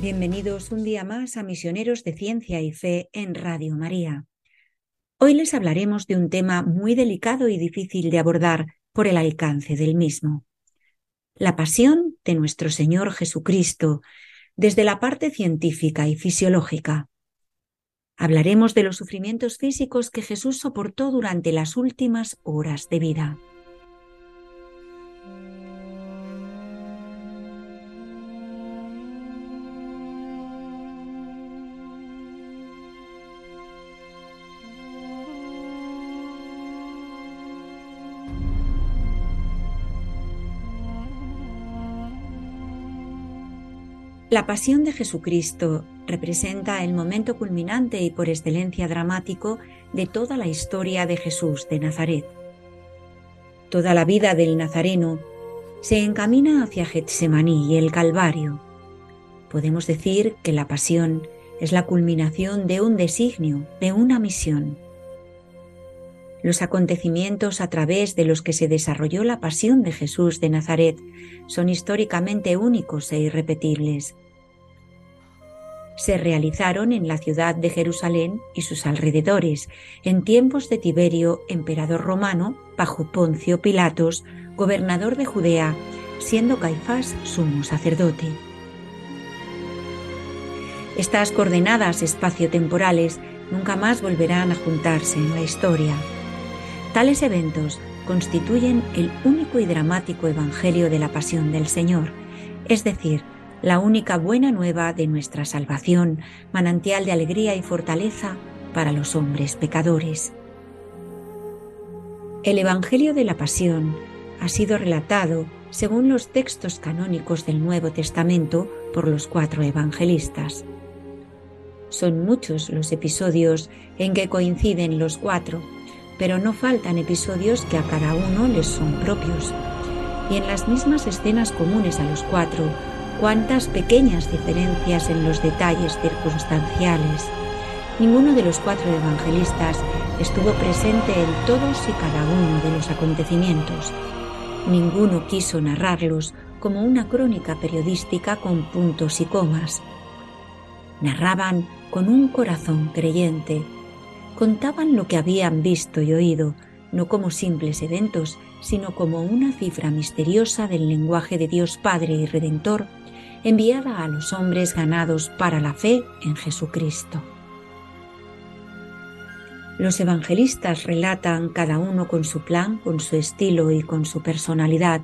Bienvenidos un día más a Misioneros de Ciencia y Fe en Radio María. Hoy les hablaremos de un tema muy delicado y difícil de abordar por el alcance del mismo. La pasión de nuestro Señor Jesucristo desde la parte científica y fisiológica. Hablaremos de los sufrimientos físicos que Jesús soportó durante las últimas horas de vida. La pasión de Jesucristo representa el momento culminante y por excelencia dramático de toda la historia de Jesús de Nazaret. Toda la vida del Nazareno se encamina hacia Getsemaní y el Calvario. Podemos decir que la pasión es la culminación de un designio, de una misión. Los acontecimientos a través de los que se desarrolló la pasión de Jesús de Nazaret son históricamente únicos e irrepetibles. Se realizaron en la ciudad de Jerusalén y sus alrededores, en tiempos de Tiberio, emperador romano, bajo Poncio Pilatos, gobernador de Judea, siendo Caifás sumo sacerdote. Estas coordenadas espaciotemporales nunca más volverán a juntarse en la historia. Tales eventos constituyen el único y dramático evangelio de la pasión del Señor, es decir, la única buena nueva de nuestra salvación, manantial de alegría y fortaleza para los hombres pecadores. El Evangelio de la Pasión ha sido relatado según los textos canónicos del Nuevo Testamento por los cuatro evangelistas. Son muchos los episodios en que coinciden los cuatro, pero no faltan episodios que a cada uno les son propios. Y en las mismas escenas comunes a los cuatro, cuántas pequeñas diferencias en los detalles circunstanciales. Ninguno de los cuatro evangelistas estuvo presente en todos y cada uno de los acontecimientos. Ninguno quiso narrarlos como una crónica periodística con puntos y comas. Narraban con un corazón creyente, contaban lo que habían visto y oído, no como simples eventos, sino como una cifra misteriosa del lenguaje de Dios Padre y Redentor, enviada a los hombres ganados para la fe en Jesucristo. Los evangelistas relatan cada uno con su plan, con su estilo y con su personalidad,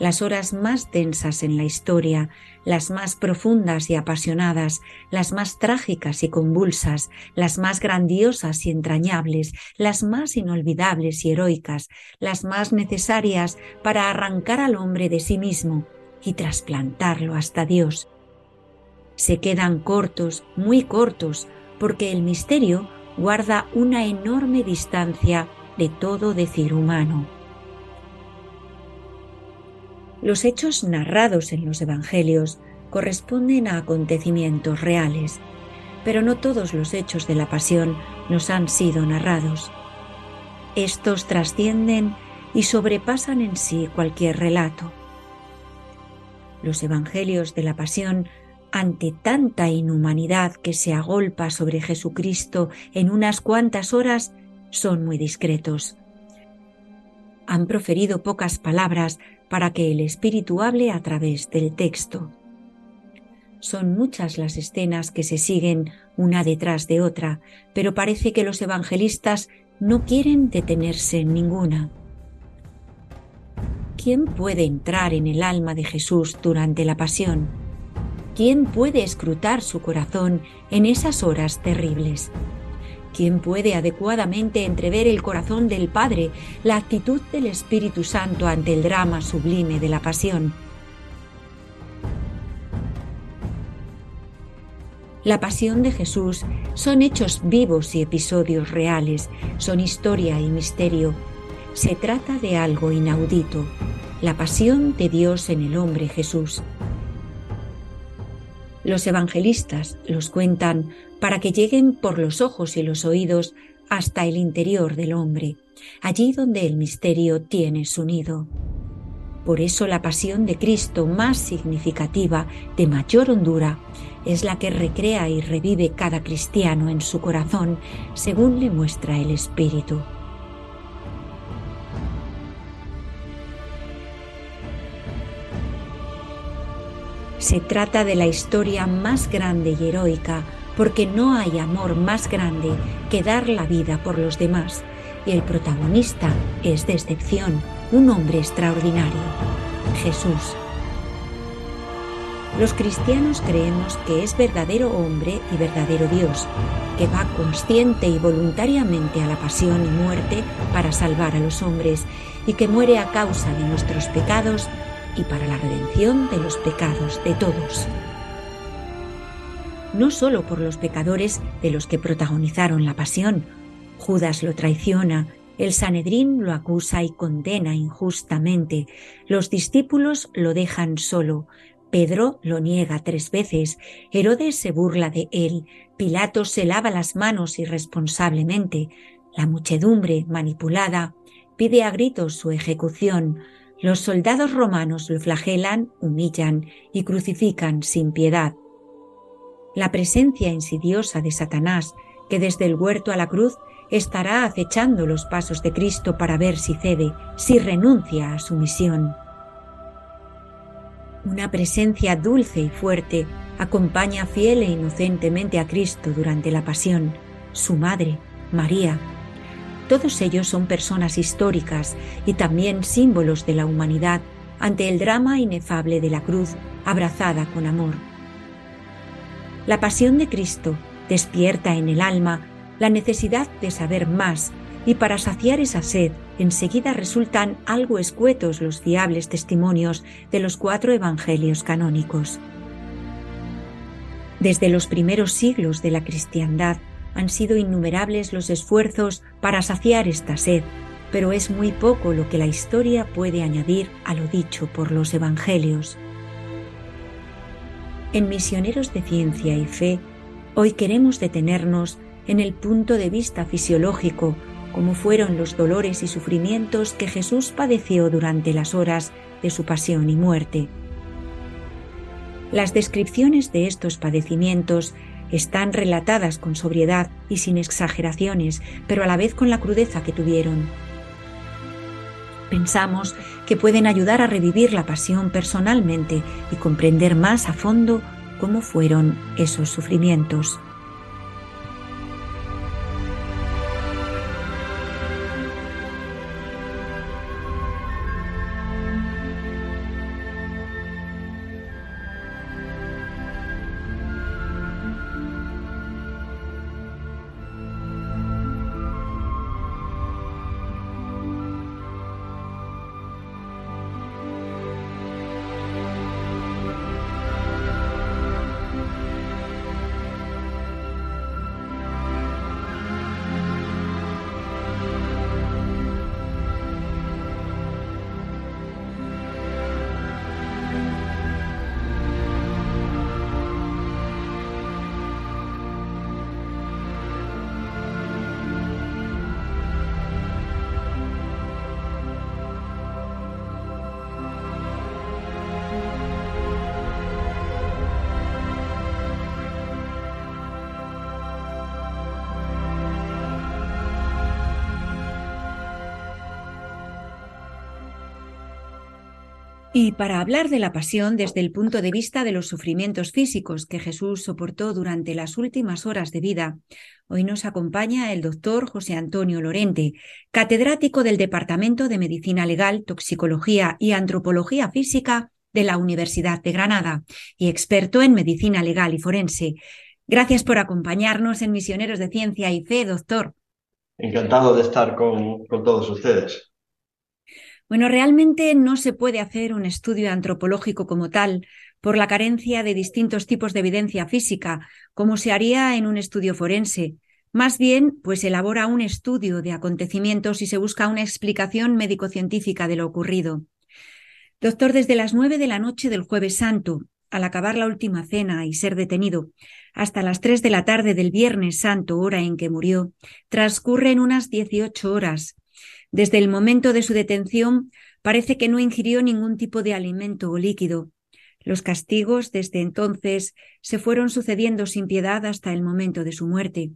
las horas más densas en la historia, las más profundas y apasionadas, las más trágicas y convulsas, las más grandiosas y entrañables, las más inolvidables y heroicas, las más necesarias para arrancar al hombre de sí mismo y trasplantarlo hasta Dios. Se quedan cortos, muy cortos, porque el misterio guarda una enorme distancia de todo decir humano. Los hechos narrados en los Evangelios corresponden a acontecimientos reales, pero no todos los hechos de la pasión nos han sido narrados. Estos trascienden y sobrepasan en sí cualquier relato. Los Evangelios de la pasión, ante tanta inhumanidad que se agolpa sobre Jesucristo en unas cuantas horas, son muy discretos. Han proferido pocas palabras para que el Espíritu hable a través del texto. Son muchas las escenas que se siguen una detrás de otra, pero parece que los evangelistas no quieren detenerse en ninguna. ¿Quién puede entrar en el alma de Jesús durante la pasión? ¿Quién puede escrutar su corazón en esas horas terribles? ¿Quién puede adecuadamente entrever el corazón del Padre, la actitud del Espíritu Santo ante el drama sublime de la pasión? La pasión de Jesús son hechos vivos y episodios reales, son historia y misterio. Se trata de algo inaudito, la pasión de Dios en el hombre Jesús. Los evangelistas los cuentan para que lleguen por los ojos y los oídos hasta el interior del hombre, allí donde el misterio tiene su nido. Por eso la pasión de Cristo más significativa, de mayor hondura, es la que recrea y revive cada cristiano en su corazón según le muestra el Espíritu. Se trata de la historia más grande y heroica porque no hay amor más grande que dar la vida por los demás, y el protagonista es de excepción, un hombre extraordinario, Jesús. Los cristianos creemos que es verdadero hombre y verdadero Dios, que va consciente y voluntariamente a la pasión y muerte para salvar a los hombres y que muere a causa de nuestros pecados y para la redención de los pecados de todos no solo por los pecadores de los que protagonizaron la pasión. Judas lo traiciona, el Sanedrín lo acusa y condena injustamente, los discípulos lo dejan solo, Pedro lo niega tres veces, Herodes se burla de él, Pilato se lava las manos irresponsablemente, la muchedumbre, manipulada, pide a gritos su ejecución, los soldados romanos lo flagelan, humillan y crucifican sin piedad la presencia insidiosa de Satanás, que desde el huerto a la cruz estará acechando los pasos de Cristo para ver si cede, si renuncia a su misión. Una presencia dulce y fuerte acompaña fiel e inocentemente a Cristo durante la pasión, su madre, María. Todos ellos son personas históricas y también símbolos de la humanidad ante el drama inefable de la cruz abrazada con amor. La pasión de Cristo despierta en el alma la necesidad de saber más y para saciar esa sed enseguida resultan algo escuetos los fiables testimonios de los cuatro evangelios canónicos. Desde los primeros siglos de la cristiandad han sido innumerables los esfuerzos para saciar esta sed, pero es muy poco lo que la historia puede añadir a lo dicho por los evangelios. En Misioneros de Ciencia y Fe, hoy queremos detenernos en el punto de vista fisiológico, como fueron los dolores y sufrimientos que Jesús padeció durante las horas de su pasión y muerte. Las descripciones de estos padecimientos están relatadas con sobriedad y sin exageraciones, pero a la vez con la crudeza que tuvieron. Pensamos que pueden ayudar a revivir la pasión personalmente y comprender más a fondo cómo fueron esos sufrimientos. Y para hablar de la pasión desde el punto de vista de los sufrimientos físicos que Jesús soportó durante las últimas horas de vida, hoy nos acompaña el doctor José Antonio Lorente, catedrático del Departamento de Medicina Legal, Toxicología y Antropología Física de la Universidad de Granada y experto en medicina legal y forense. Gracias por acompañarnos en Misioneros de Ciencia y Fe, doctor. Encantado de estar con, con todos ustedes. Bueno, realmente no se puede hacer un estudio antropológico como tal por la carencia de distintos tipos de evidencia física, como se haría en un estudio forense. Más bien, pues elabora un estudio de acontecimientos y se busca una explicación médico-científica de lo ocurrido. Doctor, desde las nueve de la noche del jueves santo, al acabar la última cena y ser detenido, hasta las tres de la tarde del viernes santo, hora en que murió, transcurren unas dieciocho horas. Desde el momento de su detención parece que no ingirió ningún tipo de alimento o líquido. Los castigos desde entonces se fueron sucediendo sin piedad hasta el momento de su muerte.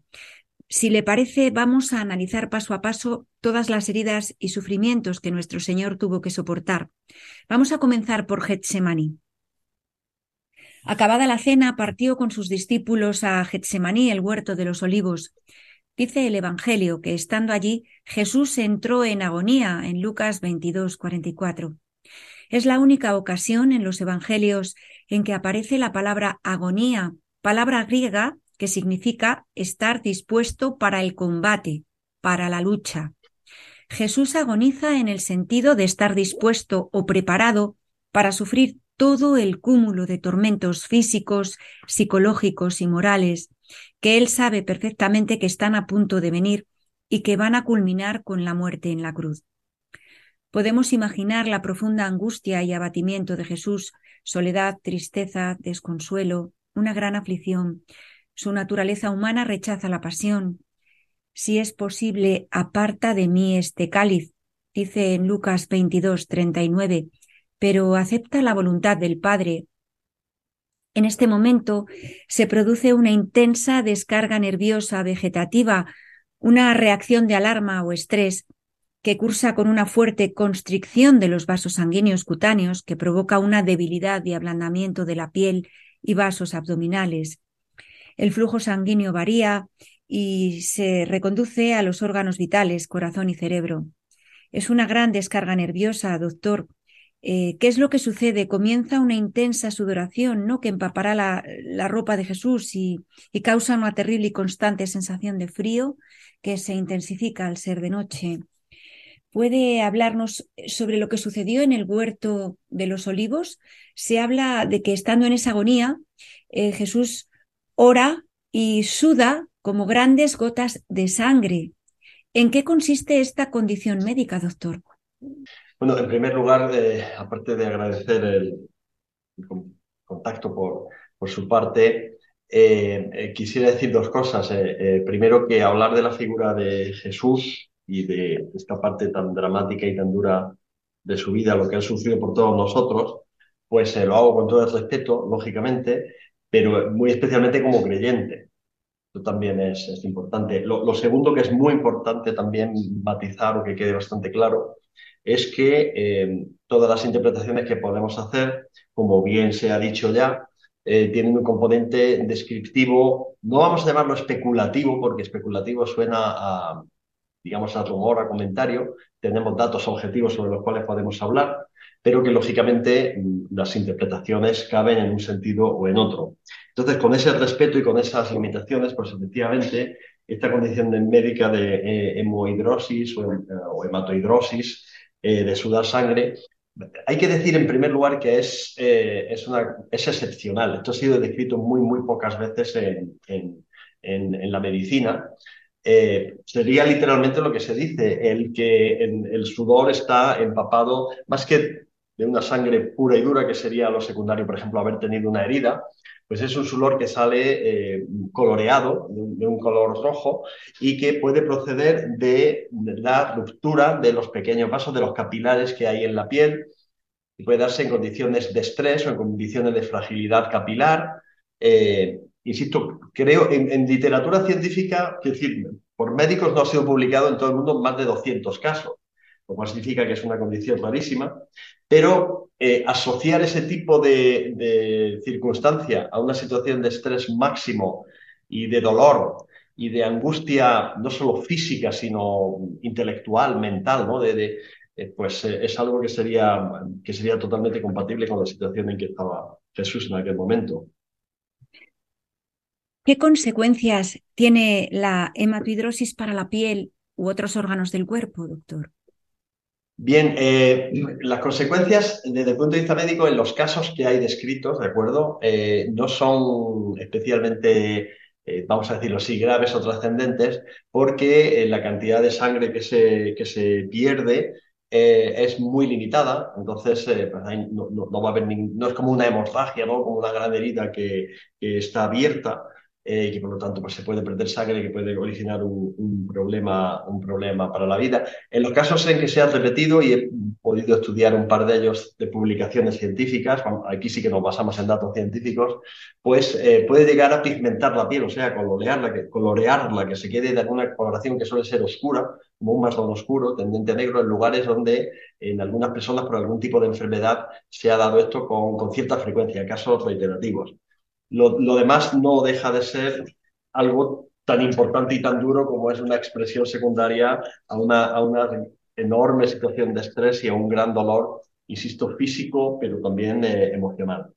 Si le parece, vamos a analizar paso a paso todas las heridas y sufrimientos que nuestro Señor tuvo que soportar. Vamos a comenzar por Getsemaní. Acabada la cena, partió con sus discípulos a Getsemaní, el huerto de los olivos. Dice el Evangelio que estando allí Jesús entró en agonía en Lucas 22, 44. Es la única ocasión en los Evangelios en que aparece la palabra agonía, palabra griega que significa estar dispuesto para el combate, para la lucha. Jesús agoniza en el sentido de estar dispuesto o preparado para sufrir todo el cúmulo de tormentos físicos, psicológicos y morales que él sabe perfectamente que están a punto de venir y que van a culminar con la muerte en la cruz. Podemos imaginar la profunda angustia y abatimiento de Jesús, soledad, tristeza, desconsuelo, una gran aflicción. Su naturaleza humana rechaza la pasión. Si es posible, aparta de mí este cáliz, dice en Lucas 22, 39, pero acepta la voluntad del Padre, en este momento se produce una intensa descarga nerviosa vegetativa, una reacción de alarma o estrés que cursa con una fuerte constricción de los vasos sanguíneos cutáneos que provoca una debilidad y ablandamiento de la piel y vasos abdominales. El flujo sanguíneo varía y se reconduce a los órganos vitales, corazón y cerebro. Es una gran descarga nerviosa, doctor, eh, ¿Qué es lo que sucede? Comienza una intensa sudoración, ¿no? Que empapará la, ropa de Jesús y, causa una terrible y constante sensación de frío que se intensifica al ser de noche. ¿Puede hablarnos sobre lo que sucedió en el huerto de los olivos? Se habla de que estando en esa agonía, eh, Jesús ora y suda como grandes gotas de sangre. ¿En qué consiste esta condición médica, doctor? Bueno, en primer lugar, eh, aparte de agradecer el, contacto por, por, su parte, eh, eh, quisiera decir dos cosas. primero, que hablar de la figura de Jesús y de esta parte tan dramática y tan dura de su vida, lo que ha sufrido por todos nosotros, pues lo hago con todo el respeto, lógicamente, pero muy especialmente como creyente. Esto también es, es importante. Lo, lo, segundo que es muy importante también matizar o que quede bastante claro es que eh, todas las interpretaciones que podemos hacer, como bien se ha dicho ya, eh, tienen un componente descriptivo, no vamos a llamarlo especulativo, porque especulativo suena a, digamos, a rumor, a comentario, tenemos datos objetivos sobre los cuales podemos hablar, pero que lógicamente mm, las interpretaciones caben en un sentido o en otro. Entonces, con ese respeto y con esas limitaciones, pues efectivamente, esta condición médica de eh, hemohidrosis o, o hematohidrosis eh, de sudar sangre. Hay que decir en primer lugar que es, eh, es, excepcional. Esto ha sido descrito muy, muy pocas veces en, en, en, la medicina. Eh, sería literalmente lo que se dice, el que el sudor está empapado, más que de una sangre pura y dura, que sería lo secundario, por ejemplo, haber tenido una herida, pues es un sudor que sale eh, coloreado, de un, color rojo, y que puede proceder de, la ruptura de los pequeños vasos, de los capilares que hay en la piel, y puede darse en condiciones de estrés o en condiciones de fragilidad capilar. Eh, insisto, creo en, literatura científica, es decir, por médicos no ha sido publicado en todo el mundo más de 200 casos lo cual significa que es una condición rarísima, pero eh, asociar ese tipo de, circunstancia a una situación de estrés máximo y de dolor y de angustia no solo física, sino intelectual, mental, ¿no? Eh, pues eh, es algo que sería, que sería totalmente compatible con la situación en que estaba Jesús en aquel momento. ¿Qué consecuencias tiene la hematohidrosis para la piel u otros órganos del cuerpo, doctor? Bien, eh, las consecuencias desde el punto de vista médico en los casos que hay descritos, ¿de acuerdo? Eh, no son especialmente, eh, vamos a decirlo así, graves o trascendentes, porque la cantidad de sangre que se, que se pierde es muy limitada, entonces pues no, va a haber no es como una hemorragia, ¿no? como una gran herida que, que está abierta, eh, que por lo tanto pues, se puede perder sangre, que puede originar un, problema, un problema para la vida. En los casos en que se ha repetido, y he podido estudiar un par de ellos de publicaciones científicas, aquí sí que nos basamos en datos científicos, pues eh, puede llegar a pigmentar la piel, o sea, colorearla, que, colorearla, que se quede de alguna coloración que suele ser oscura, como un marrón oscuro, tendente a negro, en lugares donde en algunas personas por algún tipo de enfermedad se ha dado esto con, con cierta frecuencia, casos reiterativos lo, demás no deja de ser algo tan importante y tan duro como es una expresión secundaria a una, a una enorme situación de estrés y a un gran dolor, insisto, físico, pero también eh, emocional.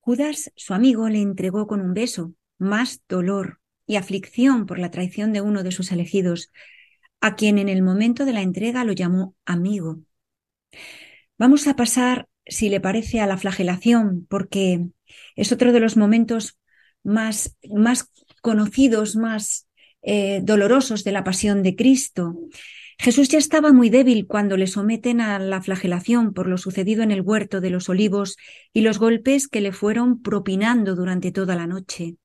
Judas, su amigo, le entregó con un beso más dolor y aflicción por la traición de uno de sus elegidos, a quien en el momento de la entrega lo llamó amigo. Vamos a pasar, si le parece, a la flagelación, porque es otro de los momentos más, más conocidos, más eh, dolorosos de la pasión de Cristo. Jesús ya estaba muy débil cuando le someten a la flagelación por lo sucedido en el huerto de los olivos y los golpes que le fueron propinando durante toda la noche.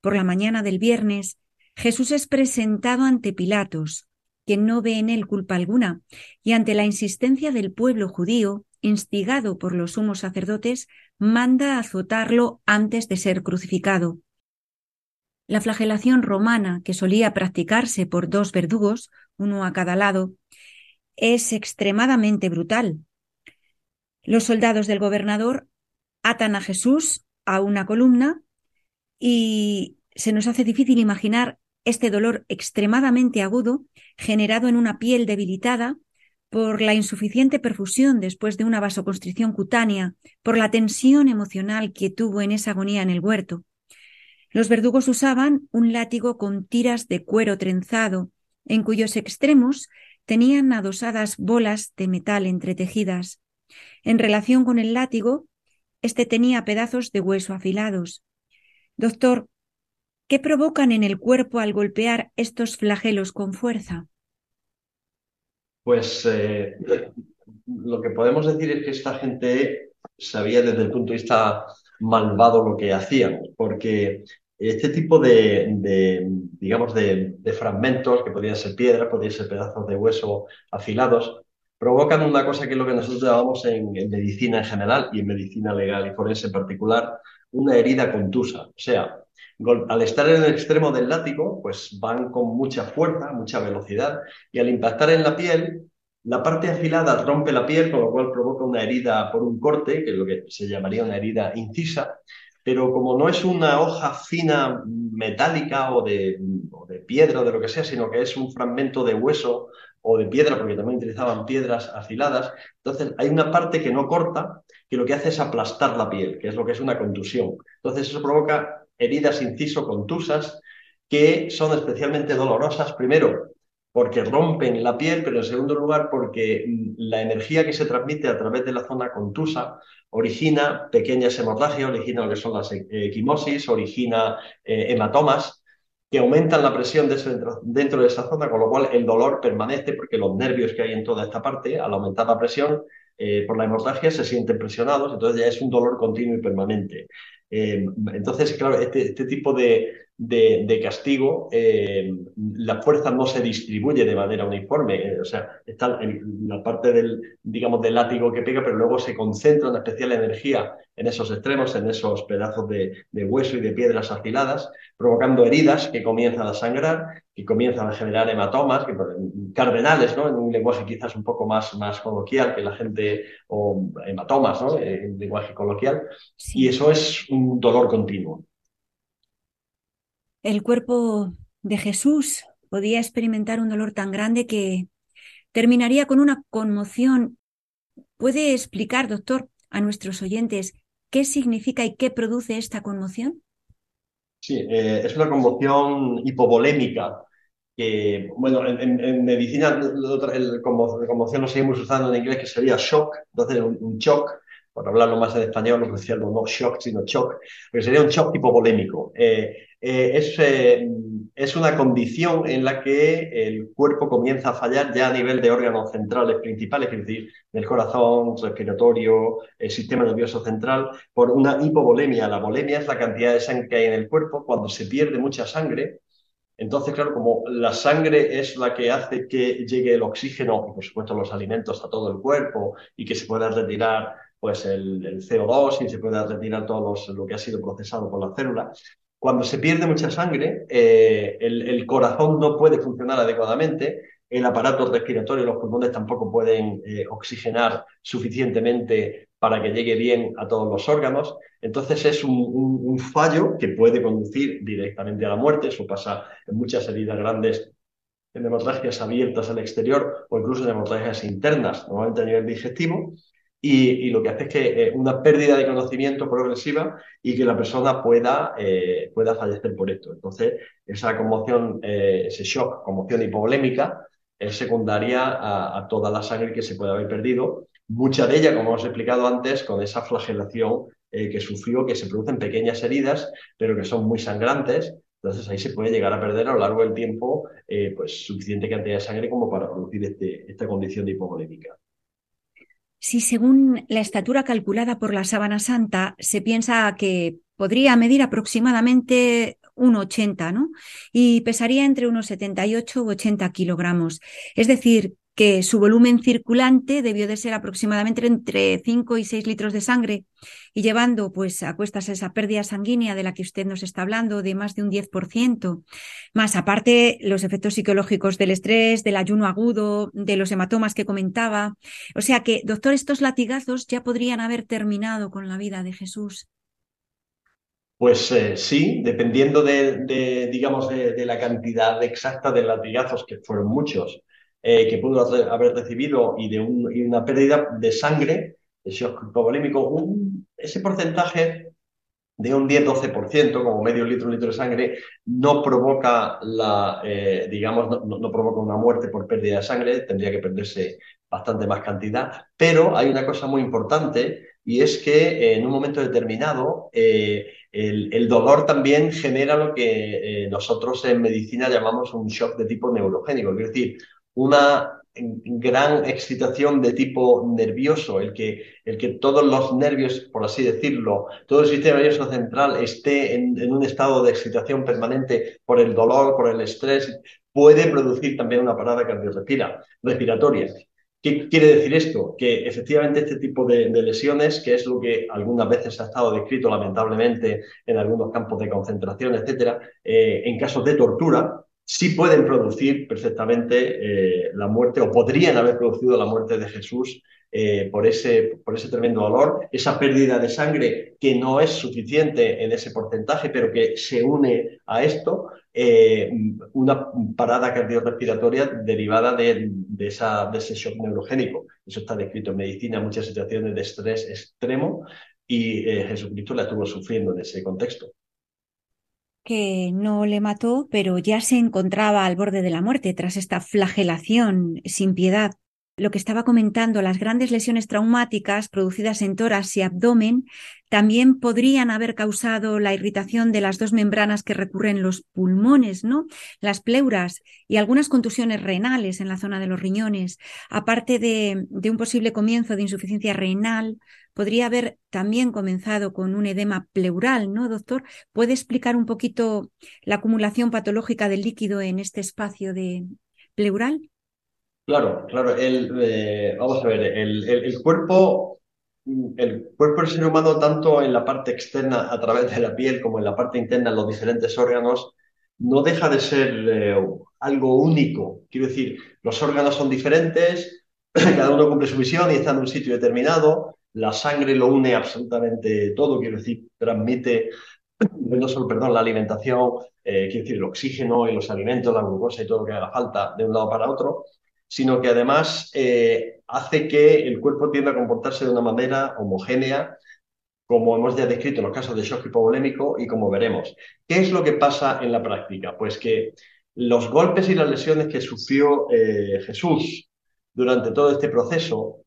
Por la mañana del viernes, Jesús es presentado ante Pilatos, quien no ve en él culpa alguna, y ante la insistencia del pueblo judío, instigado por los sumos sacerdotes, manda azotarlo antes de ser crucificado. La flagelación romana, que solía practicarse por dos verdugos, uno a cada lado, es extremadamente brutal. Los soldados del gobernador atan a Jesús a una columna y se nos hace difícil imaginar este dolor extremadamente agudo generado en una piel debilitada por la insuficiente perfusión después de una vasoconstricción cutánea, por la tensión emocional que tuvo en esa agonía en el huerto. Los verdugos usaban un látigo con tiras de cuero trenzado, en cuyos extremos tenían adosadas bolas de metal entretejidas. En relación con el látigo, este tenía pedazos de hueso afilados. Doctor, ¿qué provocan en el cuerpo al golpear estos flagelos con fuerza? Pues eh, lo que podemos decir es que esta gente sabía desde el punto de vista malvado lo que hacían, porque este tipo de, digamos, de, fragmentos, que podrían ser piedras, podrían ser pedazos de hueso afilados, provocan una cosa que es lo que nosotros llamamos en, en medicina en general y en medicina legal y forense en particular, una herida contusa. O sea, al estar en el extremo del látigo, pues van con mucha fuerza, mucha velocidad, y al impactar en la piel, la parte afilada rompe la piel, con lo cual provoca una herida por un corte, que es lo que se llamaría una herida incisa, pero como no es una hoja fina metálica o de, o de piedra o de lo que sea, sino que es un fragmento de hueso o de piedra, porque también utilizaban piedras afiladas, entonces hay una parte que no corta, que lo que hace es aplastar la piel, que es lo que es una contusión. Entonces eso provoca heridas inciso contusas que son especialmente dolorosas, primero porque rompen la piel, pero en segundo lugar porque la energía que se transmite a través de la zona contusa origina pequeñas hemorragias, origina lo que son las equimosis, origina eh, hematomas que aumentan la presión dentro de esa zona, con lo cual el dolor permanece porque los nervios que hay en toda esta parte, al aumentar la presión, eh, por la hemorragia se sienten presionados, entonces ya es un dolor continuo y permanente. Eh, entonces, claro, este, este tipo de, de, castigo, eh, la fuerza no se distribuye de manera uniforme. Eh, o sea, está en la parte del, digamos, del látigo que pega, pero luego se concentra una especial energía en esos extremos, en esos pedazos de, de hueso y de piedras afiladas, provocando heridas que comienzan a sangrar, que comienzan a generar hematomas, que, cardenales, ¿no? En un lenguaje quizás un poco más, más coloquial que la gente, o hematomas, ¿no? En lenguaje coloquial. Y eso es un dolor continuo. El cuerpo de Jesús podía experimentar un dolor tan grande que terminaría con una conmoción. ¿Puede explicar, doctor, a nuestros oyentes qué significa y qué produce esta conmoción? Sí, eh, es una conmoción hipovolémica que, bueno, en, medicina el, como, conmoción lo seguimos usando en inglés que sería shock, entonces un, shock, por hablarlo más en español, lo que decía no shock, sino shock, porque sería un shock hipovolémico. Eh, eh, es, eh, es, una condición en la que el cuerpo comienza a fallar ya a nivel de órganos centrales principales, es decir, del corazón, respiratorio, el sistema nervioso central, por una hipovolemia. La volemia es la cantidad de sangre que hay en el cuerpo. Cuando se pierde mucha sangre, entonces, claro, como la sangre es la que hace que llegue el oxígeno y, por supuesto, los alimentos a todo el cuerpo y que se pueda retirar pues el, CO2 y se pueda retirar todo lo que ha sido procesado por la célula. Cuando se pierde mucha sangre, eh, el, corazón no puede funcionar adecuadamente, el aparato respiratorio los pulmones tampoco pueden eh, oxigenar suficientemente para que llegue bien a todos los órganos. Entonces es un, fallo que puede conducir directamente a la muerte. Eso pasa en muchas heridas grandes, en hemorragias abiertas al exterior o incluso en hemorragias internas, normalmente a nivel digestivo y, lo que hace es que eh, una pérdida de conocimiento progresiva y que la persona pueda, eh, pueda fallecer por esto. Entonces, esa conmoción, eh, ese shock, conmoción hipovolémica, es secundaria a, toda la sangre que se puede haber perdido, mucha de ella, como hemos explicado antes, con esa flagelación que sufrió, que se producen pequeñas heridas, pero que son muy sangrantes. Entonces ahí se puede llegar a perder a lo largo del tiempo pues, suficiente cantidad de sangre como para producir este, esta condición de hipovolémica. Si según la estatura calculada por la sábana santa se piensa que podría medir aproximadamente 1,80, ¿no? Y pesaría entre unos 78 u 80 kilogramos. Es decir, que su volumen circulante debió de ser aproximadamente entre 5 y 6 litros de sangre y llevando pues a cuestas esa pérdida sanguínea de la que usted nos está hablando de más de un 10%, más aparte los efectos psicológicos del estrés, del ayuno agudo, de los hematomas que comentaba. O sea que, doctor, estos latigazos ya podrían haber terminado con la vida de Jesús. Pues eh, sí, dependiendo de, digamos, de, la cantidad exacta de latigazos, que fueron muchos, eh, que pudo haber recibido y de una pérdida de sangre, de shock hipovolémico, ese porcentaje de un 10-12%, como medio litro, un litro de sangre, no provoca la, eh, digamos, no, provoca una muerte por pérdida de sangre, tendría que perderse bastante más cantidad, pero hay una cosa muy importante y es que en un momento determinado eh, el, el, dolor también genera lo que nosotros en medicina llamamos un shock de tipo neurogénico, es decir, una gran excitación de tipo nervioso, el que, el que todos los nervios, por así decirlo, todo el sistema nervioso central esté en, un estado de excitación permanente por el dolor, por el estrés, puede producir también una parada cardiorrespiratoria. ¿Qué quiere decir esto? Que efectivamente este tipo de, lesiones, que es lo que algunas veces ha estado descrito lamentablemente en algunos campos de concentración, etcétera, eh, en casos de tortura, sí pueden producir perfectamente eh, la muerte o podrían haber producido la muerte de Jesús eh, por, ese, por ese tremendo dolor, esa pérdida de sangre que no es suficiente en ese porcentaje, pero que se une a esto, eh, una parada cardiorrespiratoria derivada de, esa, de ese shock neurogénico. Eso está descrito en medicina muchas situaciones de estrés extremo y Jesucristo la estuvo sufriendo en ese contexto que no le mató, pero ya se encontraba al borde de la muerte tras esta flagelación sin piedad. Lo que estaba comentando, las grandes lesiones traumáticas producidas en tórax y abdomen también podrían haber causado la irritación de las dos membranas que recurren los pulmones, ¿no? Las pleuras y algunas contusiones renales en la zona de los riñones, aparte de, de un posible comienzo de insuficiencia renal podría haber también comenzado con un edema pleural, ¿no, doctor? ¿Puede explicar un poquito la acumulación patológica del líquido en este espacio de pleural? Claro, claro. El, eh, vamos a ver, el, cuerpo, el cuerpo del ser humano, tanto en la parte externa a través de la piel como en la parte interna en los diferentes órganos, no deja de ser eh, algo único. Quiero decir, los órganos son diferentes, cada uno cumple su misión y está en un sitio determinado, la sangre lo une absolutamente todo, quiero decir, transmite no solo, perdón, la alimentación, eh, quiero decir, el oxígeno y los alimentos, la glucosa y todo lo que haga falta de un lado para otro, sino que además eh, hace que el cuerpo tienda a comportarse de una manera homogénea como hemos ya descrito en los casos de shock hipovolémico y como veremos. ¿Qué es lo que pasa en la práctica? Pues que los golpes y las lesiones que sufrió eh, Jesús durante todo este proceso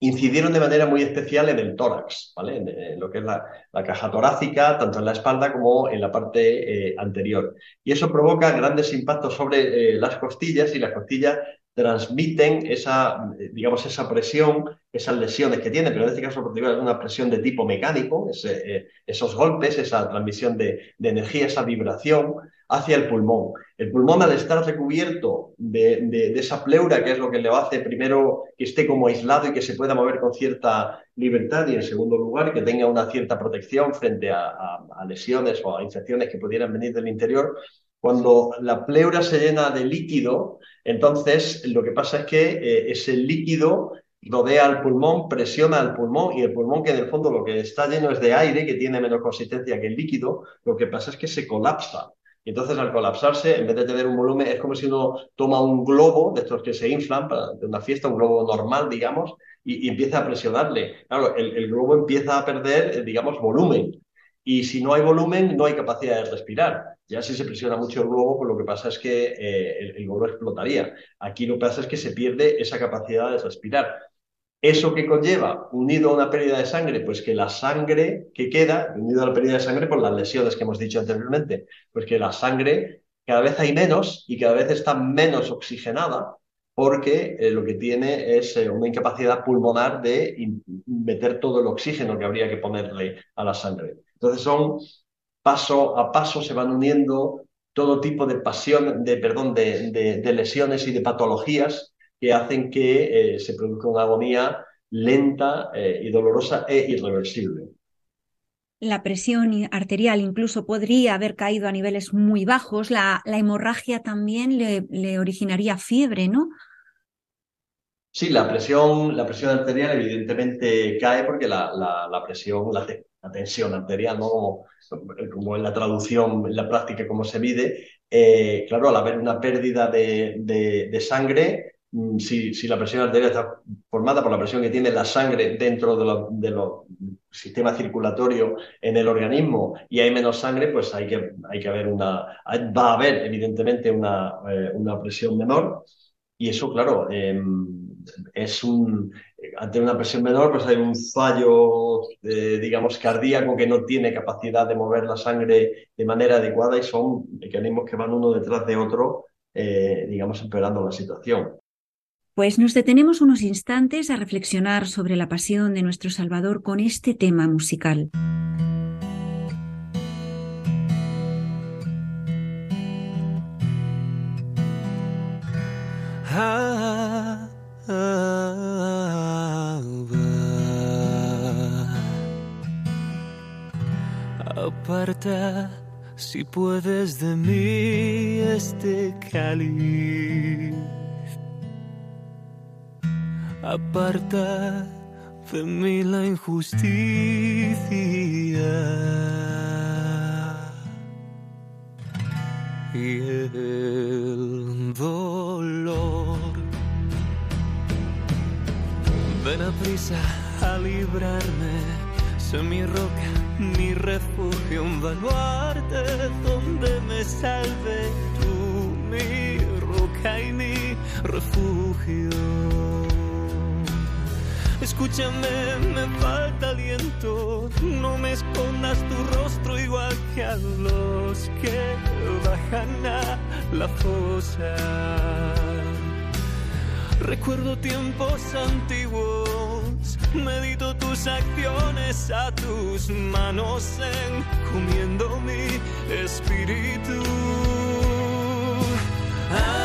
incidieron de manera muy especial en el tórax, ¿vale? en, lo que es la, caja torácica, tanto en la espalda como en la parte eh, anterior. Y eso provoca grandes impactos sobre las costillas y las costillas transmiten esa, digamos, esa presión, esas lesiones que tiene, pero en este caso particular es una presión de tipo mecánico, eh, esos golpes, esa transmisión de, energía, esa vibración hacia el pulmón. El pulmón al estar recubierto de, esa pleura, que es lo que le hace primero que esté como aislado y que se pueda mover con cierta libertad y en segundo lugar que tenga una cierta protección frente a lesiones o a infecciones que pudieran venir del interior, cuando la pleura se llena de líquido, entonces lo que pasa es que eh, ese líquido rodea al pulmón, presiona al pulmón y el pulmón que en el fondo lo que está lleno es de aire, que tiene menos consistencia que el líquido, lo que pasa es que se colapsa. Y entonces al colapsarse, en vez de tener un volumen, es como si uno toma un globo de estos que se inflan para de una fiesta, un globo normal, digamos, y, empieza a presionarle. Claro, el, el, globo empieza a perder, eh, digamos, volumen. Y si no hay volumen, no hay capacidad de respirar. Ya si se presiona mucho el globo, pues lo que pasa es que eh, el, el, globo explotaría. Aquí lo que pasa es que se pierde esa capacidad de respirar. ¿Eso que conlleva? Unido a una pérdida de sangre, pues que la sangre que queda, unido a la pérdida de sangre por las lesiones que hemos dicho anteriormente, pues que la sangre cada vez hay menos y cada vez está menos oxigenada porque eh, lo que tiene es eh, una incapacidad pulmonar de meter todo el oxígeno que habría que ponerle a la sangre. Entonces son paso a paso se van uniendo todo tipo de pasión, de perdón, de, lesiones y de patologías que hacen que eh, se produzca una agonía lenta eh, y dolorosa e irreversible. La presión arterial incluso podría haber caído a niveles muy bajos. La, hemorragia también le, originaría fiebre, ¿no? Sí, la presión, la presión arterial evidentemente cae porque la, la presión, la, la tensión arterial, ¿no? como en la traducción, en la práctica, como se mide, eh, claro, al haber una pérdida de, sangre, mm, si, si, la presión arterial está formada por la presión que tiene la sangre dentro de los sistemas circulatorios en el organismo y hay menos sangre, pues hay que, hay que haber una, va a haber evidentemente una, eh, una presión menor y eso, claro, em, es un, ante una presión menor, pues hay un fallo, eh, digamos, cardíaco que no tiene capacidad de mover la sangre de manera adecuada y son mecanismos que van uno detrás de otro, eh, digamos, empeorando la situación. Pues nos detenemos unos instantes a reflexionar sobre la pasión de nuestro Salvador con este tema musical. Aparta, si puedes de mí este cáliz. Aparta de mí la injusticia y el dolor. Ven a prisa a librarme, sé mi mi refugio, un baluarte donde me salve tú, mi roca y mi refugio. Escúchame, me falta aliento, no me escondas tu rostro igual que a los que bajan a la fosa. Recuerdo tiempos antiguos, medito tus acciones a tus manos, encomiendo mi espíritu. Y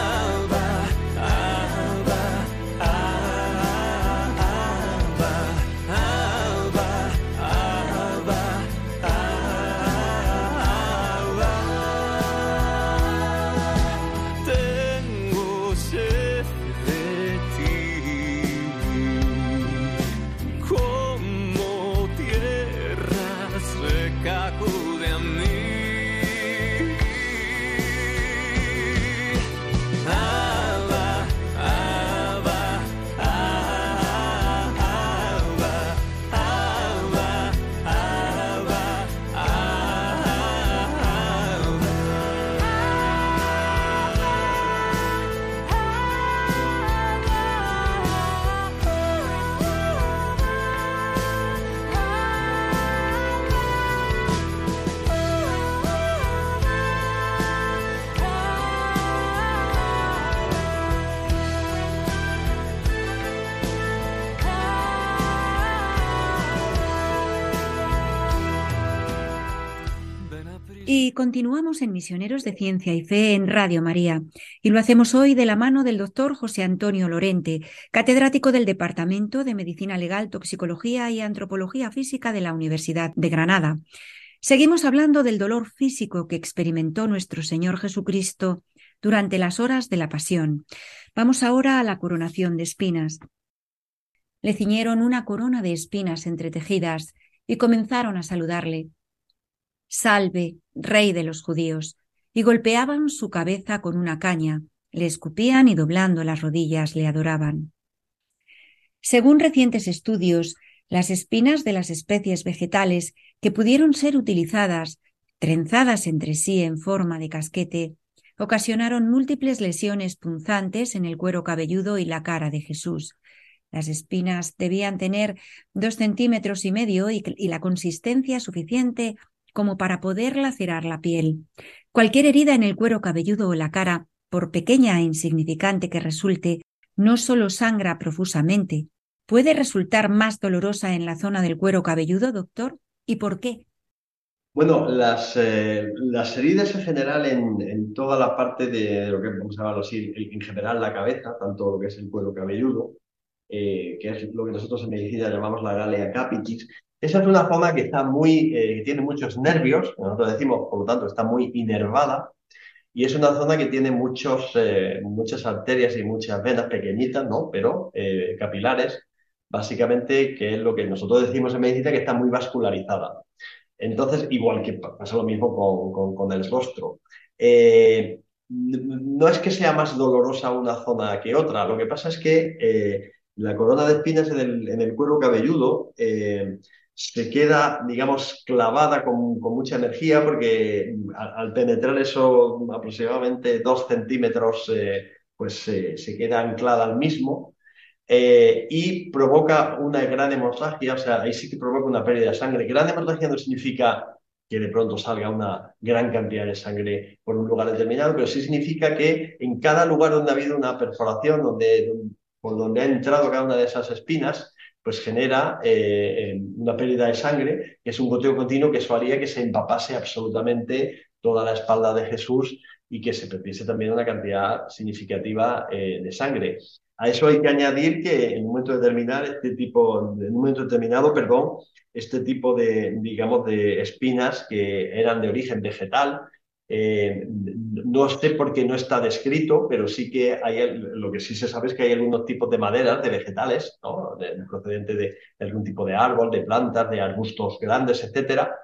continuamos en Misioneros de Ciencia y Fe en Radio María. Y lo hacemos hoy de la mano del doctor José Antonio Lorente, catedrático del Departamento de Medicina Legal, Toxicología y Antropología Física de la Universidad de Granada. Seguimos hablando del dolor físico que experimentó nuestro Señor Jesucristo durante las horas de la Pasión. Vamos ahora a la coronación de espinas. Le ciñeron una corona de espinas entretejidas y comenzaron a saludarle. Salve, rey de los judíos, y golpeaban su cabeza con una caña, le escupían y doblando las rodillas le adoraban. Según recientes estudios, las espinas de las especies vegetales que pudieron ser utilizadas, trenzadas entre sí en forma de casquete, ocasionaron múltiples lesiones punzantes en el cuero cabelludo y la cara de Jesús. Las espinas debían tener dos centímetros y medio y, la consistencia suficiente como para poder lacerar la piel. Cualquier herida en el cuero cabelludo o la cara, por pequeña e insignificante que resulte, no solo sangra profusamente, puede resultar más dolorosa en la zona del cuero cabelludo, doctor. ¿Y por qué? Bueno, las, eh, las heridas en general en, toda la parte de lo que vamos a llamarlo así, en general la cabeza, tanto lo que es el cuero cabelludo, eh, que es lo que nosotros en medicina llamamos la galea capitis, esa es una zona que está muy, eh, tiene muchos nervios, nosotros decimos, por lo tanto, está muy inervada, y es una zona que tiene muchos, eh, muchas arterias y muchas venas pequeñitas, ¿no? Pero eh, capilares, básicamente, que es lo que nosotros decimos en medicina, que está muy vascularizada. Entonces, igual que pasa lo mismo con, con, el rostro. no es que sea más dolorosa una zona que otra, lo que pasa es que la corona de espinas en el, en el cuero cabelludo se queda, digamos, clavada con, mucha energía porque al, penetrar eso aproximadamente dos centímetros, eh, pues se queda anclada al mismo eh, y provoca una gran hemorragia, o sea, ahí sí que provoca una pérdida de sangre. Gran hemorragia no significa que de pronto salga una gran cantidad de sangre por un lugar determinado, pero sí significa que en cada lugar donde ha habido una perforación, donde, por donde ha entrado cada una de esas espinas, pues genera eh, una pérdida de sangre, que es un goteo continuo que eso haría que se empapase absolutamente toda la espalda de Jesús y que se perdiese también una cantidad significativa eh, de sangre. A eso hay que añadir que en un momento determinado, este tipo, en un momento determinado, perdón, este tipo de, digamos, de espinas que eran de origen vegetal, eh, no sé por qué no está descrito, pero sí que hay, lo que sí se sabe es que hay algunos tipos de maderas, de vegetales, ¿no? de, procedente de, algún tipo de árbol, de plantas, de arbustos grandes, etcétera,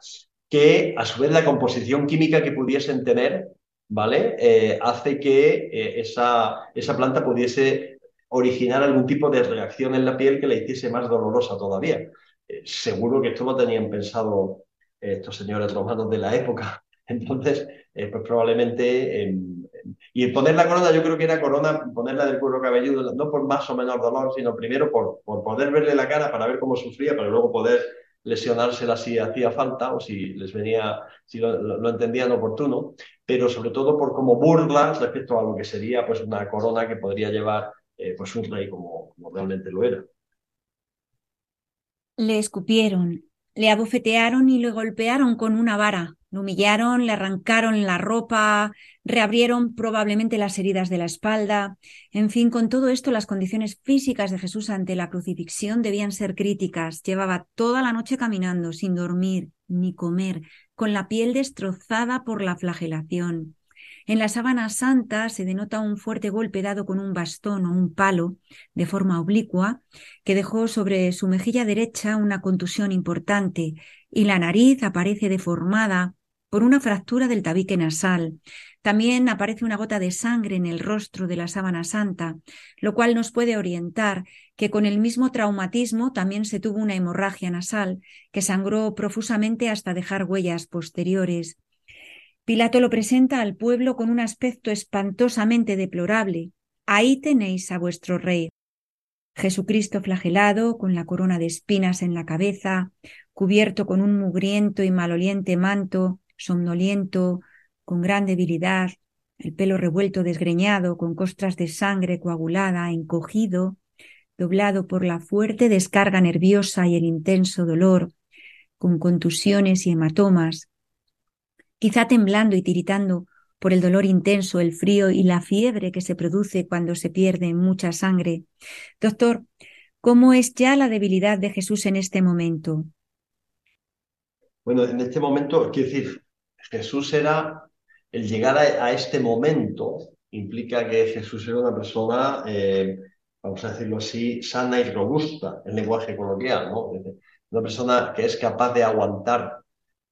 que a su vez la composición química que pudiesen tener, ¿vale? Eh, hace que eh, esa, esa planta pudiese originar algún tipo de reacción en la piel que la hiciese más dolorosa todavía. seguro que esto lo tenían pensado estos señores romanos de la época. Entonces, eh, pues probablemente... y poner la corona, yo creo que era corona, ponerla del cuero cabelludo, no por más o menos dolor, sino primero por, por poder verle la cara para ver cómo sufría, para luego poder lesionársela si hacía falta o si les venía, si lo, entendían oportuno, pero sobre todo por como burlas respecto a lo que sería pues una corona que podría llevar eh, pues un rey como, como realmente lo era. Le escupieron, le abofetearon y le golpearon con una vara. Lo humillaron, le arrancaron la ropa, reabrieron probablemente las heridas de la espalda. En fin, con todo esto, las condiciones físicas de Jesús ante la crucifixión debían ser críticas. Llevaba toda la noche caminando, sin dormir ni comer, con la piel destrozada por la flagelación. En la sábana santa se denota un fuerte golpe dado con un bastón o un palo de forma oblicua que dejó sobre su mejilla derecha una contusión importante y la nariz aparece deformada por una fractura del tabique nasal. También aparece una gota de sangre en el rostro de la sábana santa, lo cual nos puede orientar que con el mismo traumatismo también se tuvo una hemorragia nasal que sangró profusamente hasta dejar huellas posteriores. Pilato lo presenta al pueblo con un aspecto espantosamente deplorable. Ahí tenéis a vuestro rey. Jesucristo flagelado, con la corona de espinas en la cabeza, cubierto con un mugriento y maloliente manto, somnoliento, con gran debilidad, el pelo revuelto desgreñado, con costras de sangre coagulada, encogido, doblado por la fuerte descarga nerviosa y el intenso dolor, con contusiones y hematomas, quizá temblando y tiritando por el dolor intenso, el frío y la fiebre que se produce cuando se pierde mucha sangre. Doctor, ¿cómo es ya la debilidad de Jesús en este momento? Bueno, en este momento, quiero decir, Jesús era, el llegar a, este momento implica que Jesús era una persona, eh, vamos a decirlo así, sana y robusta, en lenguaje coloquial, ¿no? Una persona que es capaz de aguantar,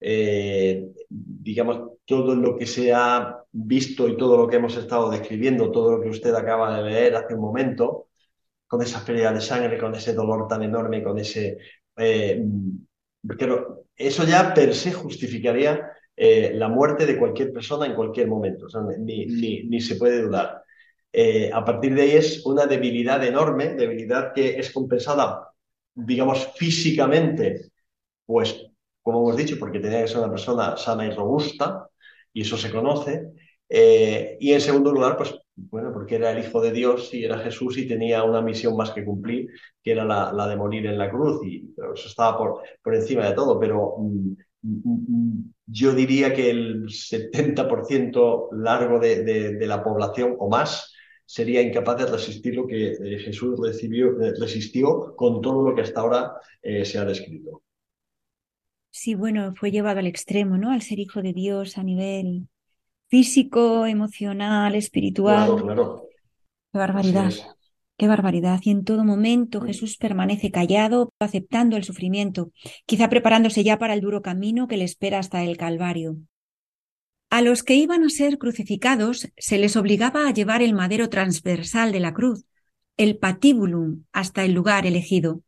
eh, digamos, todo lo que se ha visto y todo lo que hemos estado describiendo, todo lo que usted acaba de leer hace un momento, con esa pérdida de sangre, con ese dolor tan enorme, con ese... Eh, eso ya per se justificaría eh, la muerte de cualquier persona en cualquier momento, ni, se puede dudar. Eh, a partir de ahí es una debilidad enorme, debilidad que es compensada, digamos, físicamente, pues, como hemos dicho, porque tenía que ser una persona sana y robusta, y eso se conoce. Eh, y en segundo lugar, pues, bueno, porque era el Hijo de Dios y era Jesús y tenía una misión más que cumplir, que era la, de morir en la cruz, y eso estaba por, encima de todo, pero mm, yo diría que el 70% largo de, la población o más sería incapaz de resistir lo que eh, Jesús eh, resistió con todo lo que hasta ahora se ha descrito. Sí, bueno, fue llevado al extremo, ¿no? Al ser hijo de Dios a nivel físico, emocional, espiritual. Claro, claro. Qué barbaridad. Qué barbaridad. Y en todo momento Jesús permanece callado, aceptando el sufrimiento, quizá preparándose ya para el duro camino que le espera hasta el Calvario. A los que iban a ser crucificados se les obligaba a llevar el madero transversal de la cruz, el patíbulum, hasta el lugar elegido.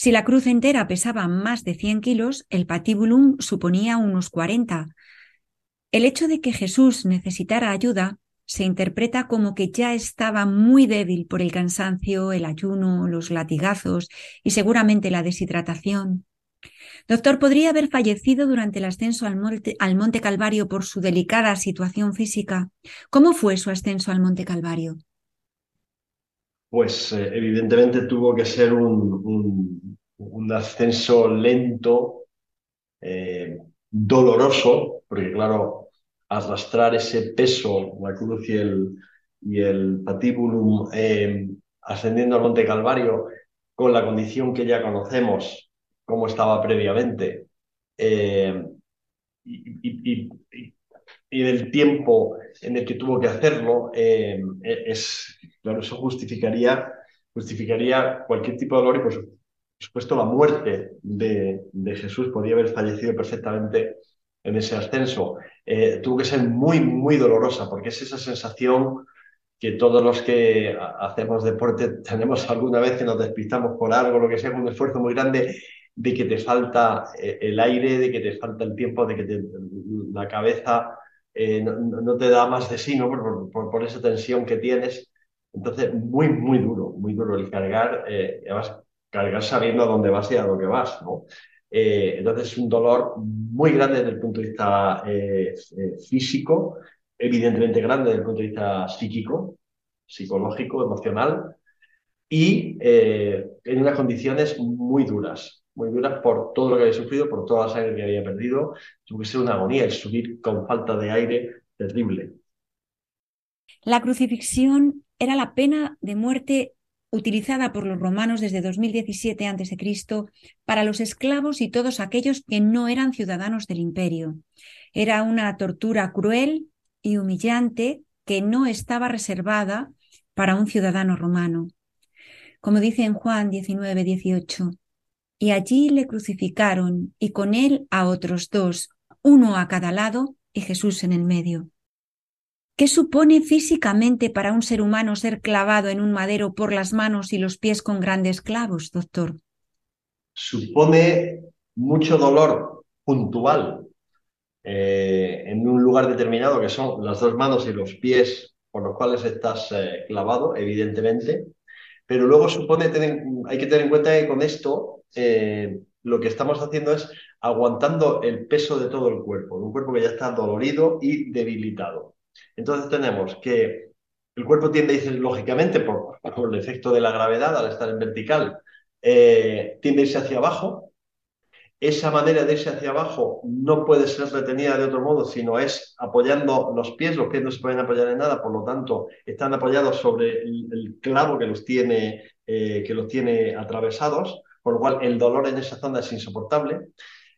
Si la cruz entera pesaba más de 100 kilos, el patíbulum suponía unos 40. El hecho de que Jesús necesitara ayuda se interpreta como que ya estaba muy débil por el cansancio, el ayuno, los latigazos y seguramente la deshidratación. Doctor, ¿podría haber fallecido durante el ascenso al monte, al monte Calvario por su delicada situación física? ¿Cómo fue su ascenso al Monte Calvario? Pues eh, evidentemente tuvo que ser un, ascenso lento, eh, doloroso, porque claro, arrastrar ese peso, la cruz y el, y el eh, ascendiendo al Monte Calvario con la condición que ya conocemos, como estaba previamente, eh, y, y, del tiempo en el que tuvo que hacerlo, eh, es, claro, eso justificaría, justificaría cualquier tipo de dolor y por supuesto la muerte de, de Jesús podría haber fallecido perfectamente en ese ascenso. Eh, tuvo que ser muy, muy dolorosa, porque es esa sensación que todos los que hacemos deporte tenemos alguna vez que nos despistamos por algo, lo que sea, un esfuerzo muy grande, de que te falta eh, el aire, de que te falta el tiempo, de que la cabeza eh, no, te da más de sí, ¿no? Por, por, esa tensión que tienes. Entonces, muy, muy duro, muy duro el cargar, además, cargar sabiendo a dónde vas y a lo que vas, ¿no? Eh, entonces es un dolor muy grande desde el punto de vista eh, eh, físico, evidentemente grande desde el punto de vista psíquico, psicológico, emocional, y en unas condiciones muy duras, muy duras por todo lo que había sufrido, por toda la sangre que había perdido. Tuvo que ser una agonía el subir con falta de aire terrible. La crucifixión era la pena de muerte utilizada por los romanos desde 2017 a.C. para los esclavos y todos aquellos que no eran ciudadanos del imperio. Era una tortura cruel y humillante que no estaba reservada para un ciudadano romano. Como dice en Juan 19, 18, y allí le crucificaron y con él a otros dos, uno a cada lado y Jesús en el medio. ¿Qué supone físicamente para un ser humano ser clavado en un madero por las manos y los pies con grandes clavos, doctor? Supone mucho dolor puntual eh, en un lugar determinado, que son las dos manos y los pies por los cuales estás eh, clavado, evidentemente, pero luego supone, hay que tener en cuenta que con esto eh, lo que estamos haciendo es aguantando el peso de todo el cuerpo, un cuerpo que ya está dolorido y debilitado. Entonces tenemos que el cuerpo tiende lógicamente, por, el efecto de la gravedad, al estar en vertical, eh, tiende a irse hacia abajo. Esa manera de irse hacia abajo no puede ser retenida de otro modo, sino es apoyando los pies, los pies no se pueden apoyar en nada, por lo tanto están apoyados sobre el, clavo que los, tiene, eh, que los tiene atravesados, por lo cual el dolor en esa zona es insoportable,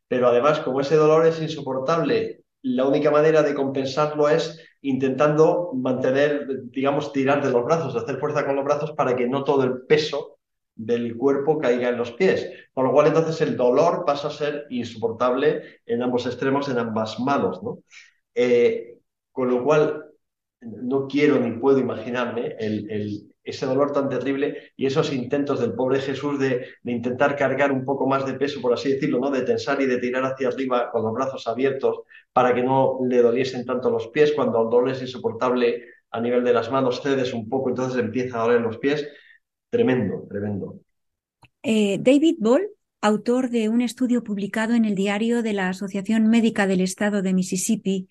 pero además como ese dolor es insoportable, la única manera de compensarlo es intentando mantener, digamos, tirar de los brazos, hacer fuerza con los brazos para que no todo el peso del cuerpo caiga en los pies. Con lo cual entonces el dolor pasa a ser insoportable en ambos extremos, en ambas manos. ¿no? Eh, con lo cual no quiero ni puedo imaginarme ese dolor tan terrible y esos intentos del pobre Jesús de, intentar cargar un poco más de peso, por así decirlo, ¿no? de tensar y de tirar hacia arriba con los brazos abiertos para que no le doliesen tanto los pies. Cuando el dolor es insoportable a nivel de las manos, cedes un poco, entonces empieza a doler los pies. Tremendo, tremendo. Eh, David Ball, autor de un estudio publicado en el diario de la Asociación Médica del Estado de Mississippi,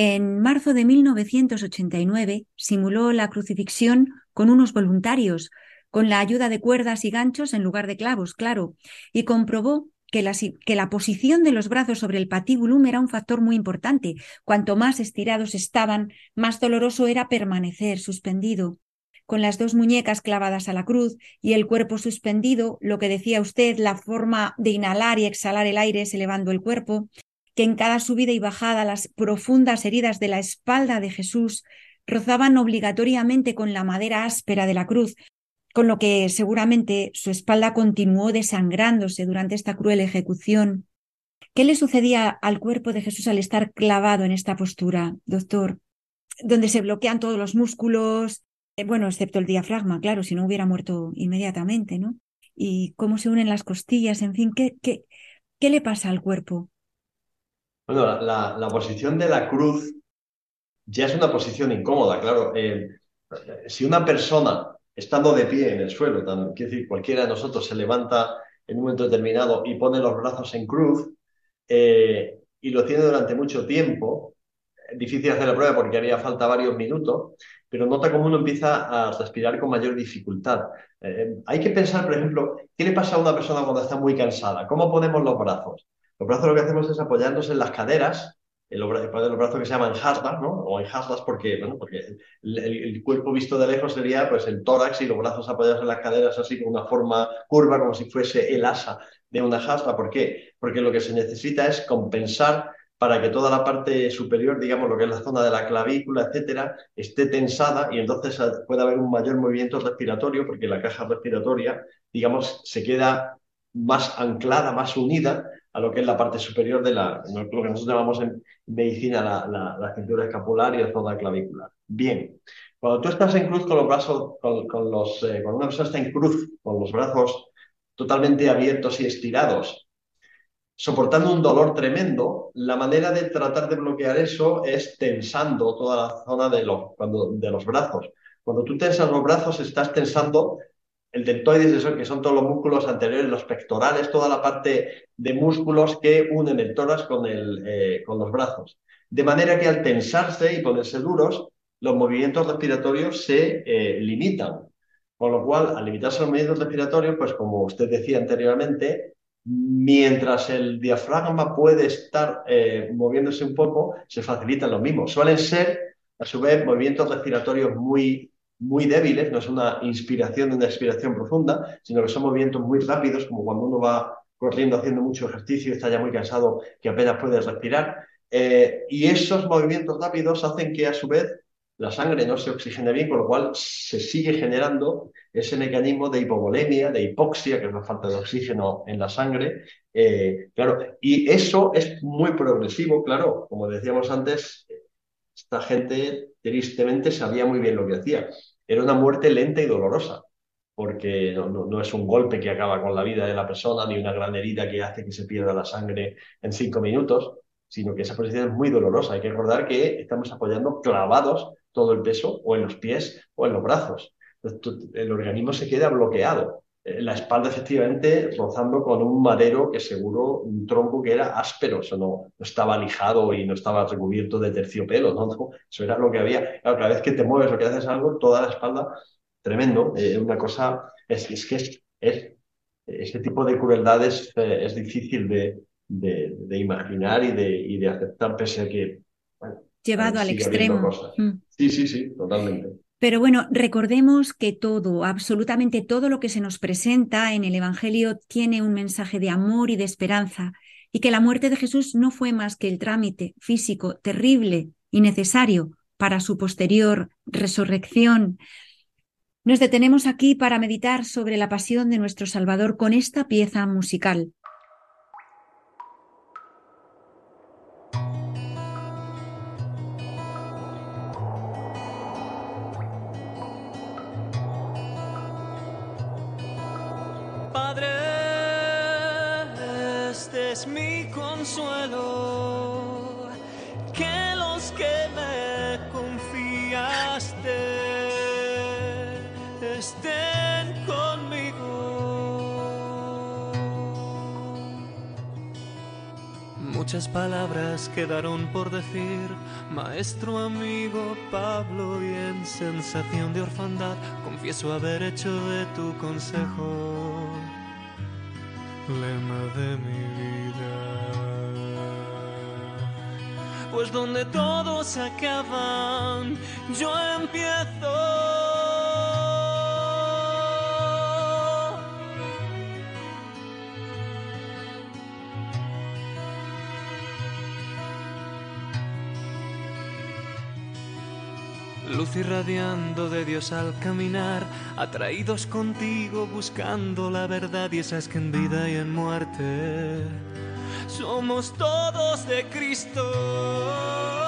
en marzo de 1989 simuló la crucifixión con unos voluntarios, con la ayuda de cuerdas y ganchos en lugar de clavos, claro, y comprobó que la, posición de los brazos sobre el patibulum era un factor muy importante. Cuanto más estirados estaban, más doloroso era permanecer suspendido con las dos muñecas clavadas a la cruz y el cuerpo suspendido, lo que decía usted, la forma de inhalar y exhalar el aire es elevando el cuerpo, que en cada subida y bajada las profundas heridas de la espalda de Jesús rozaban obligatoriamente con la madera áspera de la cruz, con lo que seguramente su espalda continuó desangrándose durante esta cruel ejecución. ¿Qué le sucedía al cuerpo de Jesús al estar clavado en esta postura, doctor? Donde se bloquean todos los músculos, eh, bueno, excepto el diafragma, claro, si no hubiera muerto inmediatamente, ¿no? Y cómo se unen las costillas, en fin, ¿qué, qué, qué le pasa al cuerpo? Bueno, la, posición de la cruz ya es una posición incómoda, claro. Eh, si una persona, estando de pie en el suelo, quiero decir, cualquiera de nosotros se levanta en un momento determinado y pone los brazos en cruz eh, y lo tiene durante mucho tiempo, difícil hacer la prueba porque haría falta varios minutos, pero nota cómo uno empieza a respirar con mayor dificultad. Eh, hay que pensar, por ejemplo, ¿qué le pasa a una persona cuando está muy cansada? ¿Cómo ponemos los brazos? Los brazos lo que hacemos es apoyarnos en las caderas, en los, brazos que se llaman hasbas, ¿no? O en hasbas porque, bueno, porque el, cuerpo visto de lejos sería pues el tórax y los brazos apoyados en las caderas así con una forma curva, como si fuese el asa de una hasba. ¿Por qué? Porque lo que se necesita es compensar para que toda la parte superior, digamos, lo que es la zona de la clavícula, etcétera, esté tensada y entonces puede haber un mayor movimiento respiratorio porque la caja respiratoria, digamos, se queda más anclada, más unida a lo que es la parte superior de la, lo que nosotros llamamos en medicina la, cintura escapular y la zona clavicular. Bien, cuando tú estás en cruz con los brazos, con, los, eh, cuando una persona está en cruz con los brazos totalmente abiertos y estirados, soportando un dolor tremendo, la manera de tratar de bloquear eso es tensando toda la zona de los, cuando, de los brazos. Cuando tú tensas los brazos, estás tensando el deltoides, que son todos los músculos anteriores, los pectorales, toda la parte de músculos que unen el tórax con, el, eh, con los brazos. De manera que al tensarse y ponerse duros, los movimientos respiratorios se eh, limitan. Con lo cual, al limitarse los movimientos respiratorios, pues como usted decía anteriormente, mientras el diafragma puede estar eh, moviéndose un poco, se facilitan los mismos. Suelen ser, a su vez, movimientos respiratorios muy, muy débiles, no es una inspiración, una expiración profunda, sino que son movimientos muy rápidos, como cuando uno va corriendo haciendo mucho ejercicio y está ya muy cansado que apenas puede respirar. Eh, y esos movimientos rápidos hacen que a su vez la sangre no se oxigene bien, con lo cual se sigue generando ese mecanismo de hipovolemia, de hipoxia, que es la falta de oxígeno en la sangre. Eh, claro, y eso es muy progresivo, claro, como decíamos antes, esta gente tristemente sabía muy bien lo que hacía. Era una muerte lenta y dolorosa, porque no, es un golpe que acaba con la vida de la persona, ni una gran herida que hace que se pierda la sangre en cinco minutos, sino que esa posición es muy dolorosa. Hay que recordar que estamos apoyando clavados todo el peso o en los pies o en los brazos. El organismo se queda bloqueado. Eh, la espalda efectivamente rozando con un madero que seguro, un tronco que era áspero, eso no, estaba lijado y no estaba recubierto de terciopelo, ¿no? eso era lo que había. cada vez que te mueves o que haces algo, toda la espalda, tremendo, eh, una cosa, es, es que es, ese tipo de crueldades eh, es difícil de, de, imaginar y de, y de aceptar, pese a que... Llevado al extremo. Mm. Sí, sí, sí, totalmente. Pero bueno, recordemos que todo, absolutamente todo lo que se nos presenta en el Evangelio tiene un mensaje de amor y de esperanza, y que la muerte de Jesús no fue más que el trámite físico terrible y necesario para su posterior resurrección. Nos detenemos aquí para meditar sobre la pasión de nuestro Salvador con esta pieza musical. Muchas palabras quedaron por decir, maestro, amigo Pablo, y en sensación de orfandad confieso haber hecho de tu consejo lema de mi vida. Pues donde todos acaban, yo empiezo. Luz irradiando de Dios al caminar, atraídos contigo buscando la verdad y esas que en vida y en muerte somos todos de Cristo.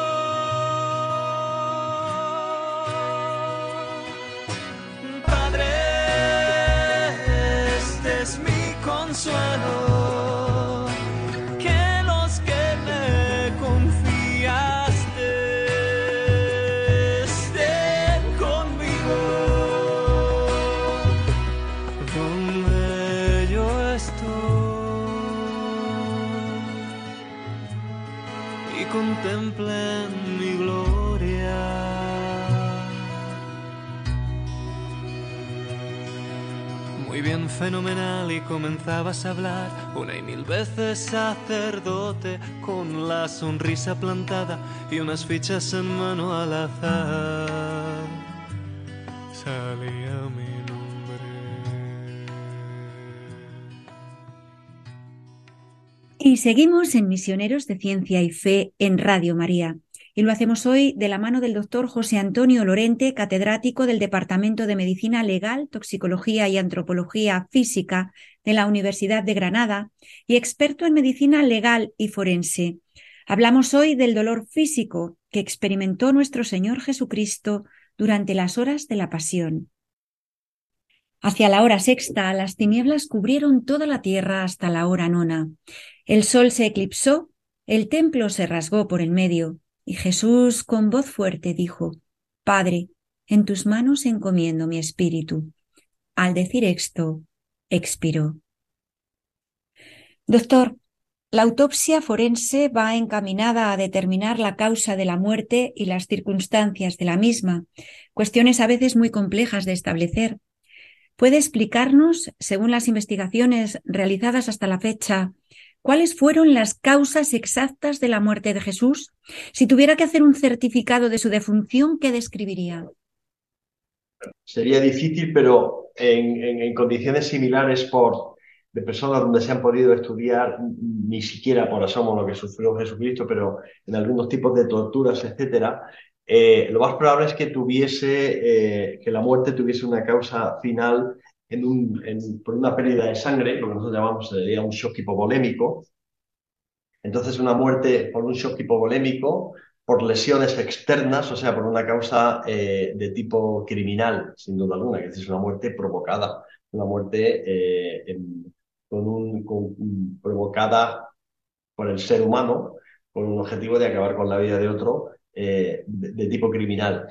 Fenomenal y comenzabas a hablar una y mil veces sacerdote con la sonrisa plantada y unas fichas en mano al azar. Salía mi nombre. Y seguimos en Misioneros de Ciencia y Fe en Radio María y lo hacemos hoy de la mano del doctor José Antonio Lorente, catedrático del Departamento de Medicina Legal, Toxicología y Antropología Física de la Universidad de Granada y experto en medicina legal y forense. Hablamos hoy del dolor físico que experimentó nuestro Señor Jesucristo durante las horas de la pasión. Hacia la hora sexta, las tinieblas cubrieron toda la tierra hasta la hora nona. El sol se eclipsó, el templo se rasgó por el medio, y Jesús con voz fuerte dijo, Padre, en tus manos encomiendo mi espíritu. Al decir esto, expiró. Doctor, la autopsia forense va encaminada a determinar la causa de la muerte y las circunstancias de la misma, cuestiones a veces muy complejas de establecer. ¿Puede explicarnos, según las investigaciones realizadas hasta la fecha, ¿Cuáles fueron las causas exactas de la muerte de Jesús? Si tuviera que hacer un certificado de su defunción, ¿qué describiría? Sería difícil, pero en, condiciones similares por de personas donde se han podido estudiar ni siquiera por asomo lo que sufrió Jesucristo, pero en algunos tipos de torturas, etcétera, eh, lo más probable es que tuviese eh, que la muerte tuviese una causa final por una pérdida de sangre, lo que nosotros llamamos sería un shock hipovolémico. Entonces, una muerte por un shock hipovolémico, por lesiones externas, o sea, por una causa eh, de tipo criminal, sin duda alguna, que es una muerte provocada, una muerte eh, provocada por el ser humano, con un objetivo de acabar con la vida de otro eh, de, tipo criminal.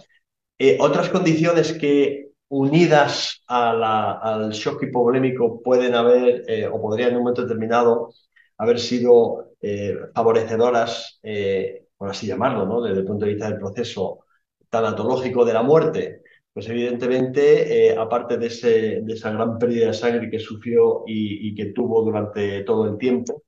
otras condiciones que unidas al shock hipovolémico pueden haber eh, o podrían en un momento determinado haber sido eh, favorecedoras, eh, por así llamarlo, ¿no? desde el punto de vista del proceso tanatológico de la muerte, pues evidentemente, aparte de, esa gran pérdida de sangre que sufrió y, y, que tuvo durante todo el tiempo,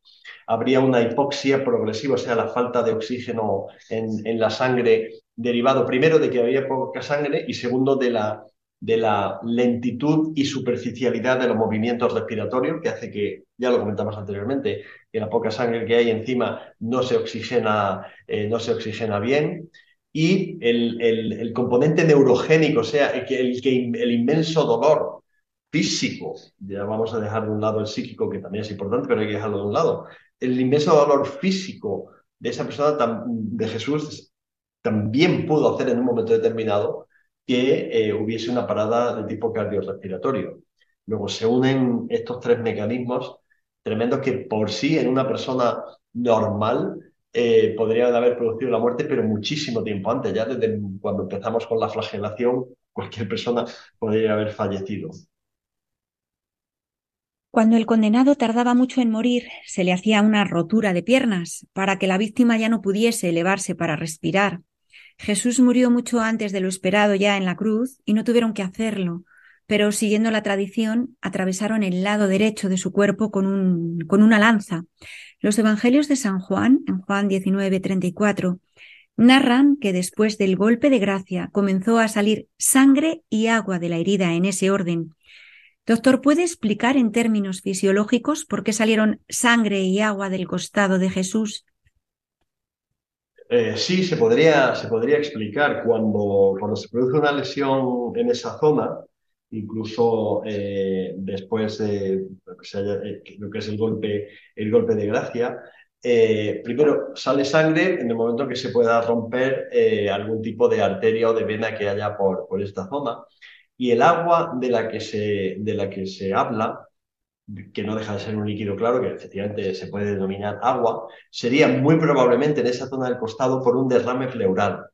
habría una hipoxia progresiva, o sea, la falta de oxígeno en, en la sangre derivado primero de que había poca sangre y segundo de la de la lentitud y superficialidad de los movimientos respiratorios, que hace que, ya lo comentamos anteriormente, que la poca sangre que hay encima no se oxigena, eh, no se oxigena bien. Y el, el, componente neurogénico, o sea, el, el, el inmenso dolor físico, ya vamos a dejar de un lado el psíquico, que también es importante, pero hay que dejarlo de un lado, el inmenso dolor físico de esa persona, de Jesús, también pudo hacer en un momento determinado que eh, hubiese una parada de tipo cardiorrespiratorio. Luego se unen estos tres mecanismos tremendos que por sí en una persona normal eh, podrían haber producido la muerte, pero muchísimo tiempo antes, ya desde cuando empezamos con la flagelación, cualquier persona podría haber fallecido. Cuando el condenado tardaba mucho en morir, se le hacía una rotura de piernas para que la víctima ya no pudiese elevarse para respirar. Jesús murió mucho antes de lo esperado ya en la cruz y no tuvieron que hacerlo, pero siguiendo la tradición atravesaron el lado derecho de su cuerpo con, un, con una lanza. Los evangelios de San Juan, en Juan 19, 34, narran que después del golpe de gracia comenzó a salir sangre y agua de la herida en ese orden. Doctor, ¿puede explicar en términos fisiológicos por qué salieron sangre y agua del costado de Jesús eh, sí, se podría, se podría explicar cuando, cuando se produce una lesión en esa zona, incluso eh, después de eh, lo que es el golpe, el golpe de gracia, primero sale sangre en el momento que se pueda romper algún tipo de arteria o de vena que haya por, por esta zona. Y el agua de la que se, de la que se habla que no deja de ser un líquido claro, que efectivamente se puede denominar agua, sería muy probablemente en esa zona del costado por un derrame pleural.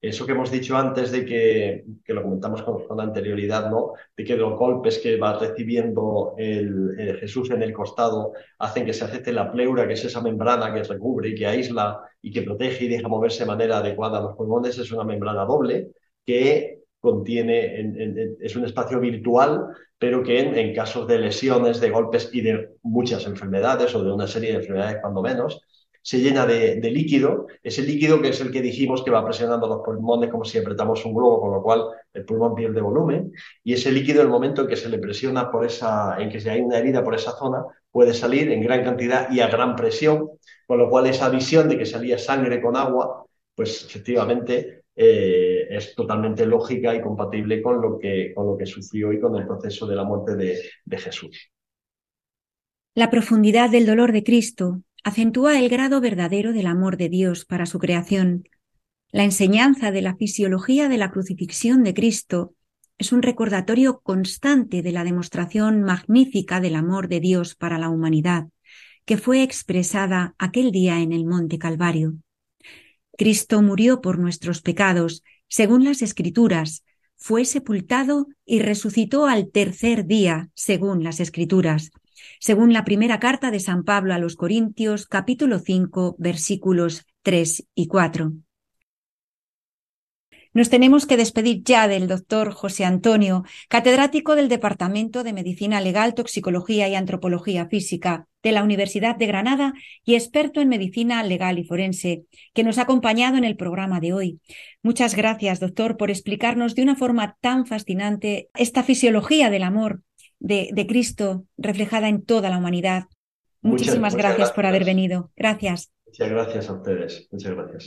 Eso que hemos dicho antes de que, que lo comentamos con, anterioridad, ¿no? De que los golpes que va recibiendo el, Jesús en el costado hacen que se afecte la pleura, que es esa membrana que recubre y que aísla y que protege y deja moverse de manera adecuada los pulmones, es una membrana doble que contiene, es un espacio virtual, pero que en, casos de lesiones, de golpes y de muchas enfermedades o de una serie de enfermedades cuando menos, se llena de, líquido, ese líquido que es el que dijimos que va presionando los pulmones como si apretamos un globo, con lo cual el pulmón pierde volumen, y ese líquido, en el momento en que se le presiona por esa, en que se hay una herida por esa zona, puede salir en gran cantidad y a gran presión, con lo cual esa visión de que salía sangre con agua, pues efectivamente eh, es totalmente lógica y compatible con lo, que, con lo que sufrió y con el proceso de la muerte de, de Jesús. La profundidad del dolor de Cristo acentúa el grado verdadero del amor de Dios para su creación. La enseñanza de la fisiología de la crucifixión de Cristo es un recordatorio constante de la demostración magnífica del amor de Dios para la humanidad, que fue expresada aquel día en el Monte Calvario. Cristo murió por nuestros pecados, según las Escrituras, fue sepultado y resucitó al tercer día, según las Escrituras, según la primera carta de San Pablo a los Corintios, capítulo 5, versículos 3 y 4. Nos tenemos que despedir ya del doctor José Antonio, catedrático del Departamento de Medicina Legal, Toxicología y Antropología Física de la Universidad de Granada y experto en medicina legal y forense, que nos ha acompañado en el programa de hoy. Muchas gracias, doctor, por explicarnos de una forma tan fascinante esta fisiología del amor de, Cristo reflejada en toda la humanidad. Muchísimas gracias por haber venido. Gracias. Muchas gracias a ustedes. Muchas gracias.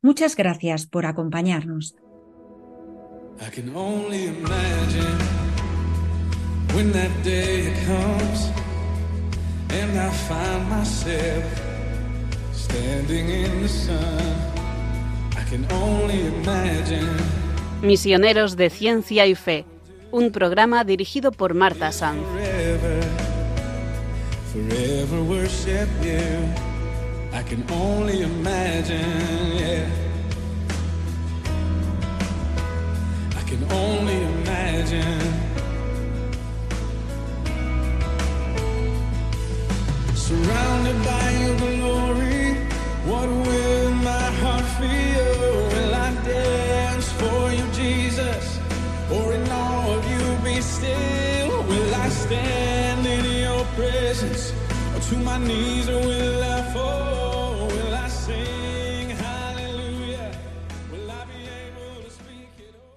Muchas gracias por acompañarnos. I can only imagine when that day comes and I find myself standing in the sun. I can only imagine Misioneros de Ciencia y Fe, un programa dirigido por Marta Sanz. forever, forever worship you. I can only imagine, yeah. I can only imagine. Surrounded by your glory, what will my heart feel? Will I dance for you, Jesus? Or in awe of you be still? Will I stand in your presence? to my knees will I fall.